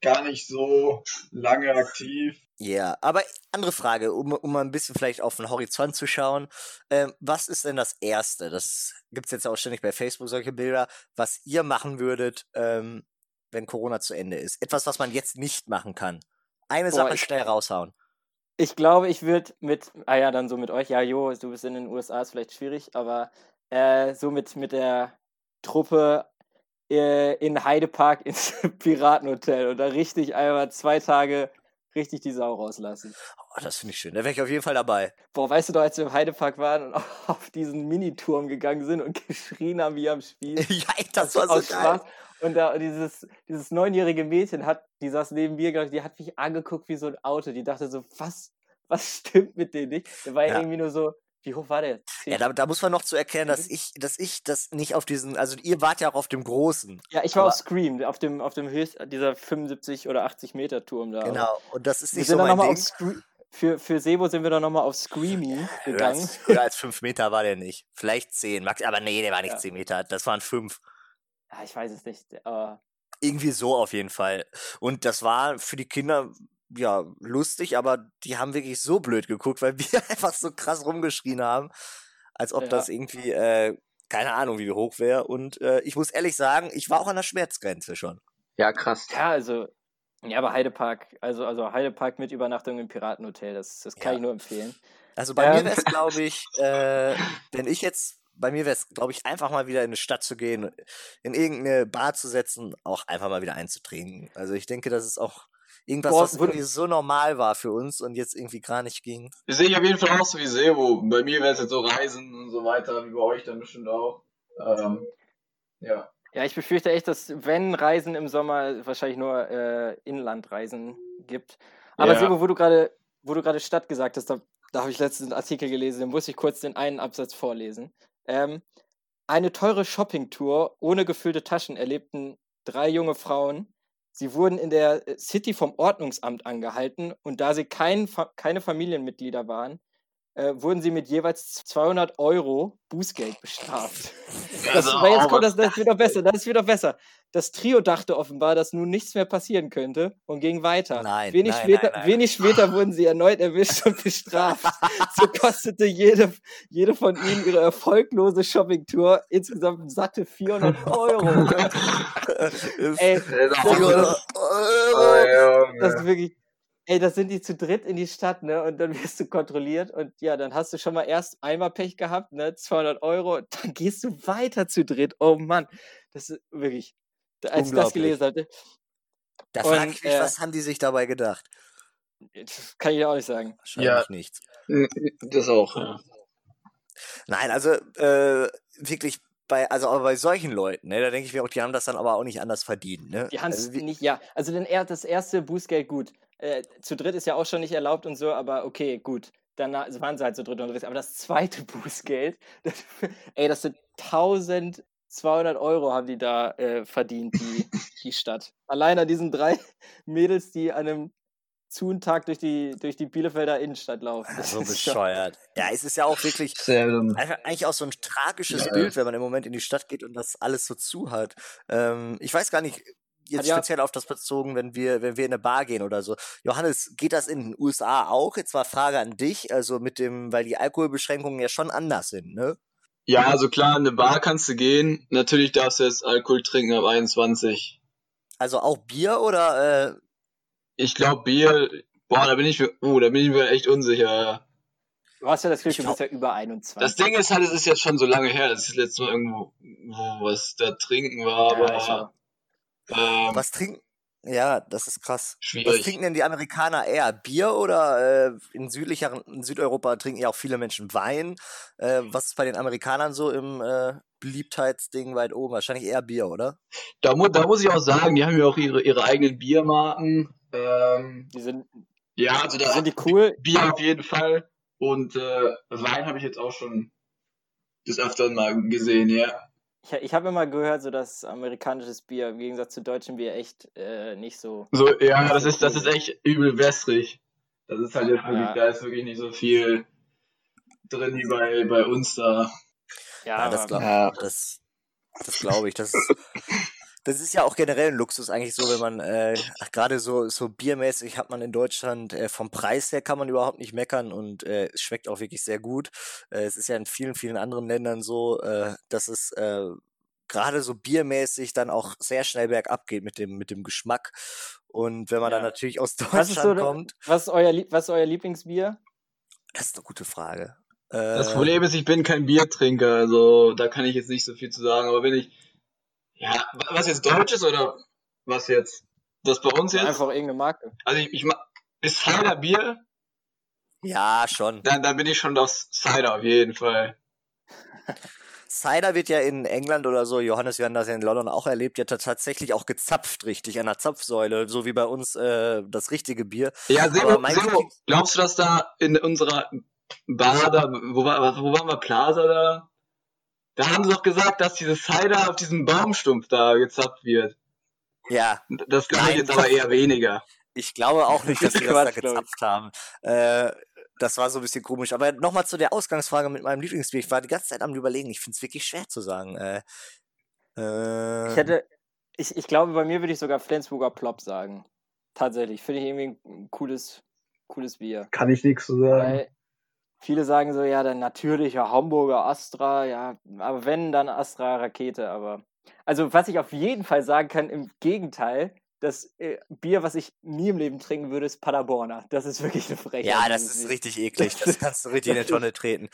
gar nicht so lange aktiv. Ja, aber andere Frage, um, um mal ein bisschen vielleicht auf den Horizont zu schauen. Ähm, was ist denn das Erste? Das gibt's jetzt auch ständig bei Facebook, solche Bilder, was ihr machen würdet, ähm, wenn Corona zu Ende ist. Etwas, was man jetzt nicht machen kann. Eine Boah, Sache schnell raushauen. Ich glaube, ich würde mit, ah ja, dann so mit euch, ja, Jo, du bist in den USA, ist vielleicht schwierig, aber äh, so mit, mit der Truppe äh, in Heidepark ins Piratenhotel und da richtig einmal zwei Tage richtig die Sau rauslassen. Oh, das finde ich schön. Da wäre ich auf jeden Fall dabei. Boah, weißt du doch, als wir im Heidepark waren und auf diesen Miniturm gegangen sind und geschrien haben wie am Spiel? ja, ey, das war so geil. Spaß. Und da dieses, dieses neunjährige Mädchen hat, die saß neben mir, glaub ich, die hat mich angeguckt wie so ein Auto. Die dachte so, was, was stimmt mit denen nicht? Der war Ja. irgendwie nur so, wie hoch war der? Ja, Zehn? da, da muss man noch zu erklären, dass ich, dass ich das nicht auf diesen, also ihr wart ja auch auf dem großen. Ja, ich war auf Scream, auf dem, auf dem höchst, dieser 75 oder 80 Meter Turm da. Genau. Und das ist Wir nicht sind so mein Ding. für, für Sebo sind wir dann nochmal auf Screamy Höher gegangen. als, höher als fünf Meter war der nicht. Vielleicht zehn, max, aber nee, der war nicht Ja. zehn Meter. Das waren fünf. Ja, ich weiß es nicht. Aber Irgendwie so auf jeden Fall. Und das war für die Kinder ja lustig, aber die haben wirklich so blöd geguckt, weil wir einfach so krass rumgeschrien haben, als ob Ja. das irgendwie, äh, keine Ahnung, wie hoch wäre. Und äh, ich muss ehrlich sagen, ich war auch an der Schmerzgrenze schon. Ja, krass. ja, also, ja, aber Heidepark, also, also Heidepark mit Übernachtung im Piratenhotel, das, das kann Ja. ich nur empfehlen. Also bei mir Ähm. wäre es, glaube ich, äh, wenn ich jetzt, bei mir wäre es, glaube ich, einfach mal wieder in eine Stadt zu gehen, in irgendeine Bar zu setzen, auch einfach mal wieder einzutrinken. Also ich denke, das ist auch irgendwas, Boah, was irgendwie so normal war für uns und jetzt irgendwie gar nicht ging. Sehe ich auf jeden Fall auch so wie Sebo. Bei mir wäre es jetzt so Reisen und so weiter, wie bei euch dann bestimmt auch. Ähm, ja. Ja, ich befürchte echt, dass wenn Reisen im Sommer wahrscheinlich nur äh, Inlandreisen gibt. Aber Ja. Sebo, wo du gerade, wo du gerade Stadt gesagt hast, da, da habe ich letztens einen Artikel gelesen, den muss ich kurz den einen Absatz vorlesen. Ähm, eine teure Shoppingtour ohne gefüllte Taschen erlebten drei junge Frauen. Sie wurden in der äh, City vom Ordnungsamt angehalten und da sie kein, keine Familienmitglieder waren, äh, wurden sie mit jeweils 200 Euro Bußgeld bestraft. Das, aber jetzt kommt das, das wird doch besser, das wird doch besser. Das Trio dachte offenbar, dass nun nichts mehr passieren könnte und ging weiter. Nein, wenig, nein, später, nein, wenig später wurden sie erneut erwischt und bestraft. so kostete jede, jede von ihnen ihre erfolglose Shoppingtour insgesamt satte 400 Euro. Ey, das ist wirklich. Ey, das sind die zu dritt in die Stadt, ne? Und dann wirst du kontrolliert und ja, dann hast du schon mal erst einmal Pech gehabt, ne? 200 Euro, und dann gehst du weiter zu dritt. Oh Mann, das ist wirklich. Als ich das Unglaublich. gelesen hatte, Da frage ich mich, äh, was haben die sich dabei gedacht? Das kann ich ja auch nicht sagen. Wahrscheinlich Ja. nichts. Das auch, ja. Nein, also äh, wirklich bei, also aber bei solchen Leuten, ne, da denke ich mir auch, die haben das dann aber auch nicht anders verdient, ne? Die haben es also, nicht, ja. Also denn er, das erste Bußgeld, gut. Äh, zu dritt ist ja auch schon nicht erlaubt und so, aber okay, gut. Dann waren sie halt zu dritt und dritt. Aber das zweite Bußgeld, das, ey, das sind 1200 Euro haben die da äh, verdient, die, die Stadt. Allein an diesen drei Mädels, die an einem Zun-Tag durch die, durch die Bielefelder Innenstadt laufen. Das so bescheuert. Ja, es ist ja auch wirklich einfach eigentlich auch so ein tragisches Ja. Bild, wenn man im Moment in die Stadt geht und das alles so zu hat. Ähm, ich weiß gar nicht, jetzt ja- speziell auf das bezogen, wenn wir, wenn wir in eine Bar gehen oder so. Johannes, geht das in den USA auch? Jetzt mal Frage an dich, also mit dem, weil die Alkoholbeschränkungen ja schon anders sind, ne? Ja, also klar, in eine Bar kannst du gehen. Natürlich darfst du jetzt Alkohol trinken ab 21. Also auch Bier oder äh, Ich glaube Bier, boah, da bin ich mir, oh, da bin ich mir echt unsicher. Du hast ja das Glück, du bist ja über 21. Das Ding ist halt, es ist jetzt schon so lange her, dass ich das letzte Mal irgendwo wo was da trinken war, aber ähm, was trinken? Ja, das ist krass. Was schwierig. trinken denn die Amerikaner eher? Bier oder äh, in südlicheren, in Südeuropa trinken ja auch viele Menschen Wein. Äh, was ist bei den Amerikanern so im äh, Beliebtheitsding weit oben? Wahrscheinlich eher Bier, oder? Da, mu da muss ich auch sagen, die haben ja auch ihre, ihre eigenen Biermarken. Ähm, Die sind, ja, also da sind die cool? Bier auf jeden Fall. Und äh, Wein habe ich jetzt auch schon des Öfteren mal gesehen, ja. Ich, ich habe immer gehört, so dass amerikanisches Bier im Gegensatz zu deutschem Bier echt äh, nicht so. So, ja, Ja, das so ist, das ist echt übel wässrig. Das ist halt jetzt wirklich, Ja. da ist wirklich nicht so viel drin wie bei, bei uns da. Ja, das aber- glaube Ja. das, das glaube ich. Das ist, das ist ja auch generell ein Luxus eigentlich so, wenn man äh, gerade so, so biermäßig hat man in Deutschland äh, vom Preis her kann man überhaupt nicht meckern und äh, es schmeckt auch wirklich sehr gut. Äh, es ist ja in vielen, vielen anderen Ländern so, äh, dass es äh, gerade so biermäßig dann auch sehr schnell bergab geht mit dem, mit dem Geschmack. Und wenn man dann Ja. natürlich aus Was ist so Deutschland kommt, was, ist euer, was ist euer Lieblingsbier? das ist eine gute Frage. Das Äh, Problem ist, ich bin kein Biertrinker, also da kann ich jetzt nicht so viel zu sagen. Aber wenn ich, ja, wa- was jetzt Deutsch ist oder was jetzt? Das bei uns jetzt? Einfach irgendeine Marke. Also ich, ich mag, ist Cider Bier? Ja, schon. Dann, dann bin ich schon das Cider auf jeden Fall. Cider wird ja in England oder so, Johannes, wir haben das ja in London auch erlebt, ja ta- tatsächlich auch gezapft richtig an der Zapfsäule, so wie bei uns äh, das richtige Bier. Ja, Sebo, Sebo, glaubst du, dass da in unserer Bar da, wo, war, wo waren wir, Plaza da? Da haben sie doch gesagt, dass diese Cider auf diesem Baumstumpf da gezapft wird. Ja, Das glaube ich jetzt aber eher weniger. ich glaube auch nicht, dass ist das da gezapft haben. Äh, das war so ein bisschen komisch. Aber nochmal zu der Ausgangsfrage mit meinem Lieblingsbier. Ich war die ganze Zeit am überlegen. Ich finde es wirklich schwer zu sagen. Äh, äh, Ich hätte, ich, ich glaube, bei mir würde ich sogar Flensburger Plop sagen. Tatsächlich. Finde ich irgendwie ein cooles, cooles Bier. Kann ich nichts zu sagen. Weil viele sagen so, ja, dann natürlicher Hamburger Astra, ja, aber wenn, dann Astra Rakete, aber. Also, was ich auf jeden Fall sagen kann, im Gegenteil, das äh, Bier, was ich nie im Leben trinken würde, ist Paderborner. Das ist wirklich eine Frechheit. ja, das ist richtig eklig. Das kannst du richtig in das ist- Tonne treten.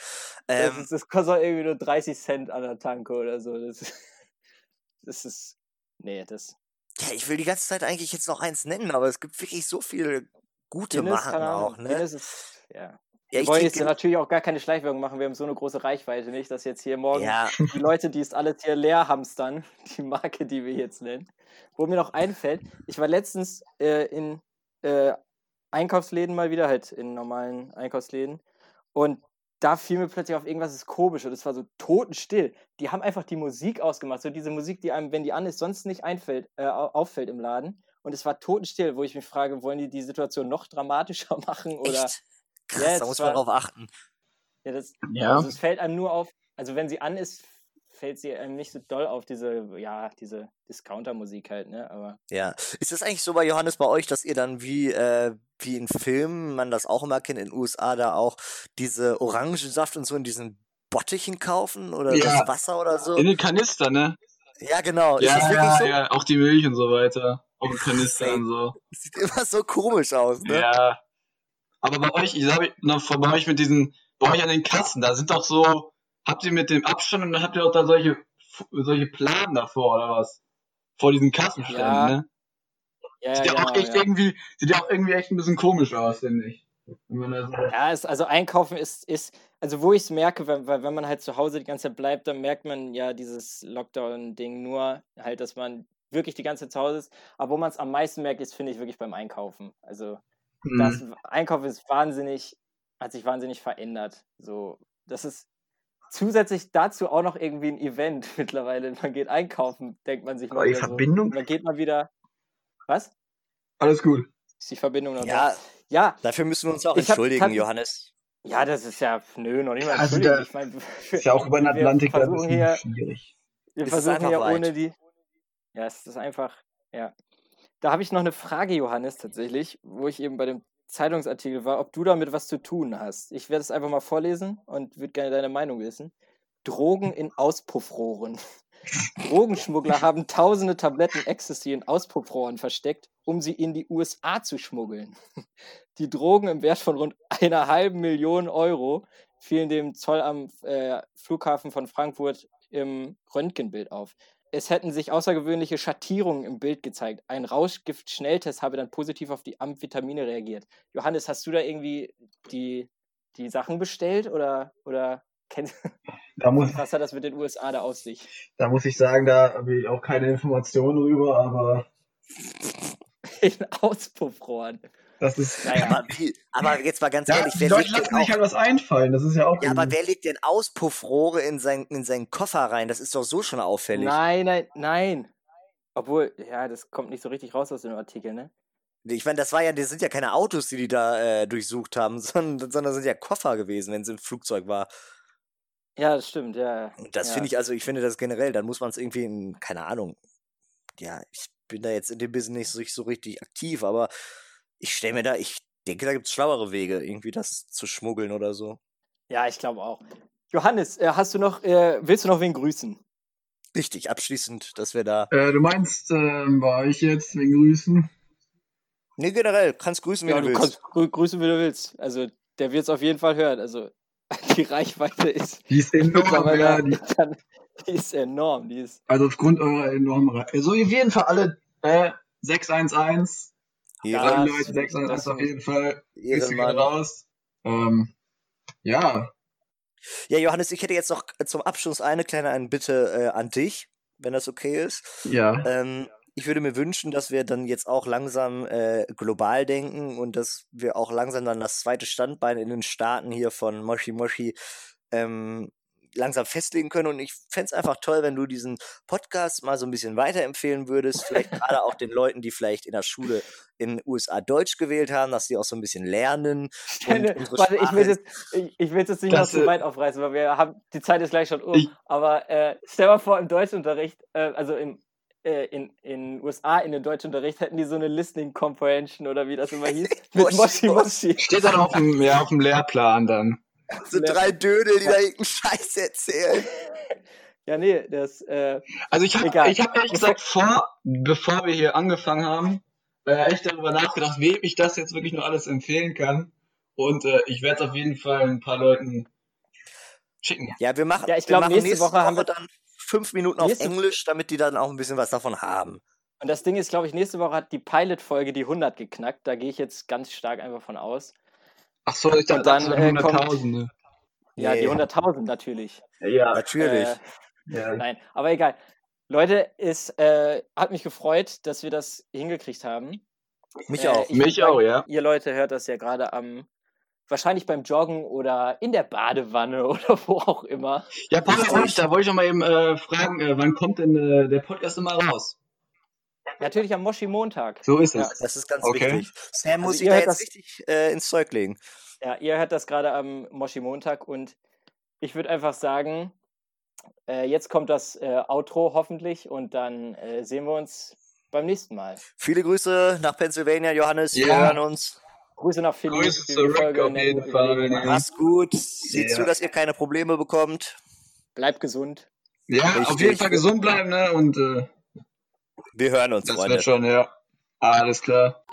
Das, Ähm, ist, das kostet auch irgendwie nur 30 Cent an der Tanke oder so. Das, ist- das ist. Nee, das. ja, ich will die ganze Zeit eigentlich jetzt noch eins nennen, aber es gibt wirklich so viele gute Guinness, Ahnung, auch, ne? Guinness ist. Ja. Ja, Wir wollen jetzt natürlich auch gar keine Schleichwerbung machen. Wir haben so eine große Reichweite nicht, dass jetzt hier morgen ja, die Leute, die es alles hier leer hamstern, die Marke, die wir jetzt nennen. Wo mir noch einfällt, ich war letztens äh, in äh, Einkaufsläden mal wieder, halt in normalen Einkaufsläden. Und da fiel mir plötzlich auf irgendwas ist komisch und es war so totenstill. Die haben einfach die Musik ausgemacht, so diese Musik, die einem, wenn die an ist, sonst nicht einfällt, äh, au- auffällt im Laden. Und es war totenstill, wo ich mich frage, wollen die die Situation noch dramatischer machen oder? echt. Krass, Ja, da muss man drauf achten. Ja, das, Ja. also es fällt einem nur auf, also wenn sie an ist, fällt sie einem nicht so doll auf diese, ja, diese Discounter-Musik halt, ne? Aber Ja. Ist das eigentlich so bei Johannes bei euch, dass ihr dann wie, äh, wie in Filmen, man das auch immer kennt, in den USA da auch diese Orangensaft und so in diesen Bottichen kaufen oder Ja. das Wasser oder so? In den Kanister, ne? Ja, genau. Ja, ist das wirklich ja, so? ja, auch die Milch und so weiter. Auch im Kanister und so. Das sieht immer so komisch aus, ne? Ja. Aber bei euch, ich sage noch vor bei euch mit diesen, bei euch an den Kassen, da sind doch so, habt ihr mit dem Abstand und dann habt ihr auch da solche, solche Planen davor oder was? Vor diesen Kassenständen, Ja. ne? Ja, Sieht ja, ja auch genau, echt ja. irgendwie, sieht ja auch irgendwie echt ein bisschen komisch aus, finde ich. Ja, es, also einkaufen ist, ist, also wo ich es merke, wenn, weil wenn man halt zu Hause die ganze Zeit bleibt, dann merkt man ja dieses Lockdown-Ding nur halt, dass man wirklich die ganze Zeit zu Hause ist. Aber wo man es am meisten merkt, ist, finde ich, wirklich beim Einkaufen. Also hm. das Einkaufen ist wahnsinnig, hat sich wahnsinnig verändert. So, das ist zusätzlich dazu auch noch irgendwie ein Event mittlerweile. Man geht einkaufen, denkt man sich mal Aber die wieder so. Verbindung? Man geht mal wieder. Was? Alles gut. Ist die Verbindung noch Ja, da? Ja, dafür müssen wir uns auch Ich hab entschuldigen, tats- Johannes. ja, das ist ja, nö, noch nicht mal Also da- ich meine, Ist ja auch über den wir Atlantik ein versuchen bisschen hier, schwierig. wir ist versuchen weit. ohne die. Ja, es ist einfach, ja. Da habe ich noch eine Frage, Johannes, tatsächlich, wo ich eben bei dem Zeitungsartikel war, ob du damit was zu tun hast. Ich werde es einfach mal vorlesen und würde gerne deine Meinung wissen. Drogen in Auspuffrohren. Drogenschmuggler haben tausende Tabletten Ecstasy in Auspuffrohren versteckt, um sie in die USA zu schmuggeln. Die Drogen im Wert von rund einer halben Million Euro fielen dem Zollamt äh, Flughafen von Frankfurt im Röntgenbild auf. Es hätten sich außergewöhnliche Schattierungen im Bild gezeigt. Ein Rauschgift-Schnelltest habe dann positiv auf die Amphetamine reagiert. Johannes, hast du da irgendwie die, die Sachen bestellt oder, oder kennst, Da muss, was hat das mit den USA da auf sich? da muss ich sagen, da habe ich auch keine Informationen drüber, aber In Auspuffrohren. Das ist. Naja, Aber, wie, aber jetzt mal ganz Ja, ehrlich, wer legt, denn lassen sich auch, halt was einfallen, das ist ja auch. ja, aber wer legt denn Auspuffrohre in, sein, in seinen Koffer rein? Das ist doch so schon auffällig. nein, nein, nein. Obwohl, ja, das kommt nicht so richtig raus aus dem Artikel, ne? Ich meine, das war ja, das sind ja keine Autos, die die da äh, durchsucht haben, sondern, sondern sind ja Koffer gewesen, wenn es im Flugzeug war. Ja, das stimmt, ja. Und das ja. finde ich, also ich finde das generell, dann muss man es irgendwie in, keine Ahnung. Ja, ich bin da jetzt in dem Business nicht so richtig aktiv, aber ich stelle mir da, ich denke, da gibt es schlauere Wege, irgendwie das zu schmuggeln oder so. Ja, ich glaube auch. Johannes, äh, hast du noch, äh, willst du noch wen grüßen? Richtig, abschließend, dass wir da. Äh, du meinst, ähm, bei euch jetzt wegen Grüßen? Nee, generell, kannst grüßen, wenn Ja, du du willst. kannst grü grüßen, wie du willst. Also, der wird es auf jeden Fall hören. Also, die Reichweite ist Die ist enorm, ja, die, dann, die ist enorm. Die ist, also aufgrund eurer enormen Reichweite. Also auf jeden Fall alle äh, 611. Ja, Leute 611 das- auf jeden Fall. Ehrenmann. raus. Ähm, ja, Ja, Johannes, ich hätte jetzt noch zum Abschluss eine kleine eine Bitte äh, an dich, wenn das okay ist. ja. Ähm, ich würde mir wünschen, dass wir dann jetzt auch langsam äh, global denken und dass wir auch langsam dann das zweite Standbein in den Staaten hier von Moshi Moshi ähm, langsam festlegen können. Und ich fände es einfach toll, wenn du diesen Podcast mal so ein bisschen weiterempfehlen würdest. Vielleicht gerade auch den Leuten, die vielleicht in der Schule in den USA Deutsch gewählt haben, dass die auch so ein bisschen lernen. Stelle, warte, ich will jetzt, ich, ich will jetzt nicht Das, noch zu äh, weit aufreißen, weil wir haben, die Zeit ist gleich schon um. Ich- aber äh, stell mal vor, im Deutschunterricht, äh, also im, äh, in in USA in den Deutschunterricht hätten die so eine Listening Comprehension oder wie das immer hieß, mit Moshi Moshi. Steht dann auf dem, ja, auf dem Lehrplan dann. So drei Dödel, die da irgendeinen Scheiß erzählen. Ja, nee, das, äh, Also ich habe hab ehrlich gesagt vor, bevor wir hier angefangen haben, äh, echt darüber nachgedacht, wem ich das jetzt wirklich noch alles empfehlen kann. Und äh, ich werde es auf jeden Fall ein paar Leuten schicken. Ja, wir machen, Ja, ich wir glaub, machen nächste nächste Woche haben wir- dann fünf Minuten auf Englisch, damit die dann auch ein bisschen was davon haben. und das Ding ist, glaube ich, nächste Woche hat die Pilot-Folge die 100 geknackt. Da gehe ich jetzt ganz stark einfach von aus. Ach so, ich dachte, dann, das äh, Hunderttausende. Ja, die Nee. 100.000 natürlich. Ja, Natürlich. Äh, ja. Nein, aber egal. Leute, es äh, hat mich gefreut, dass wir das hingekriegt haben. Mich Äh, auch. ich Mich sagen, auch, ja. Ihr Leute hört das ja gerade am, wahrscheinlich beim Joggen oder in der Badewanne oder wo auch immer. Ja, Paul, da wollte ich noch mal eben äh, fragen, äh, wann kommt denn äh, der Podcast immer raus? Natürlich am Moshi Montag. So ist Ja. es. Das ist ganz Okay. wichtig. Sam muss Also sich da jetzt das- richtig äh, ins Zeug legen. Ja, ihr hört das gerade am Moshi Montag und ich würde einfach sagen, äh, jetzt kommt das äh, Outro hoffentlich und dann äh, sehen wir uns beim nächsten Mal. Viele Grüße nach Pennsylvania, Johannes. Wir Ja. hören uns. Grüße nach Philly. Grüße zurück Folge auf jeden Fall. Ja. Mach's gut. Seht Ja. zu, dass ihr keine Probleme bekommt. Bleibt gesund. Ja, auf Richtig. jeden Fall gesund bleiben, ne? Und äh, Wir hören uns, das Freunde. wird schon, ja. Alles klar.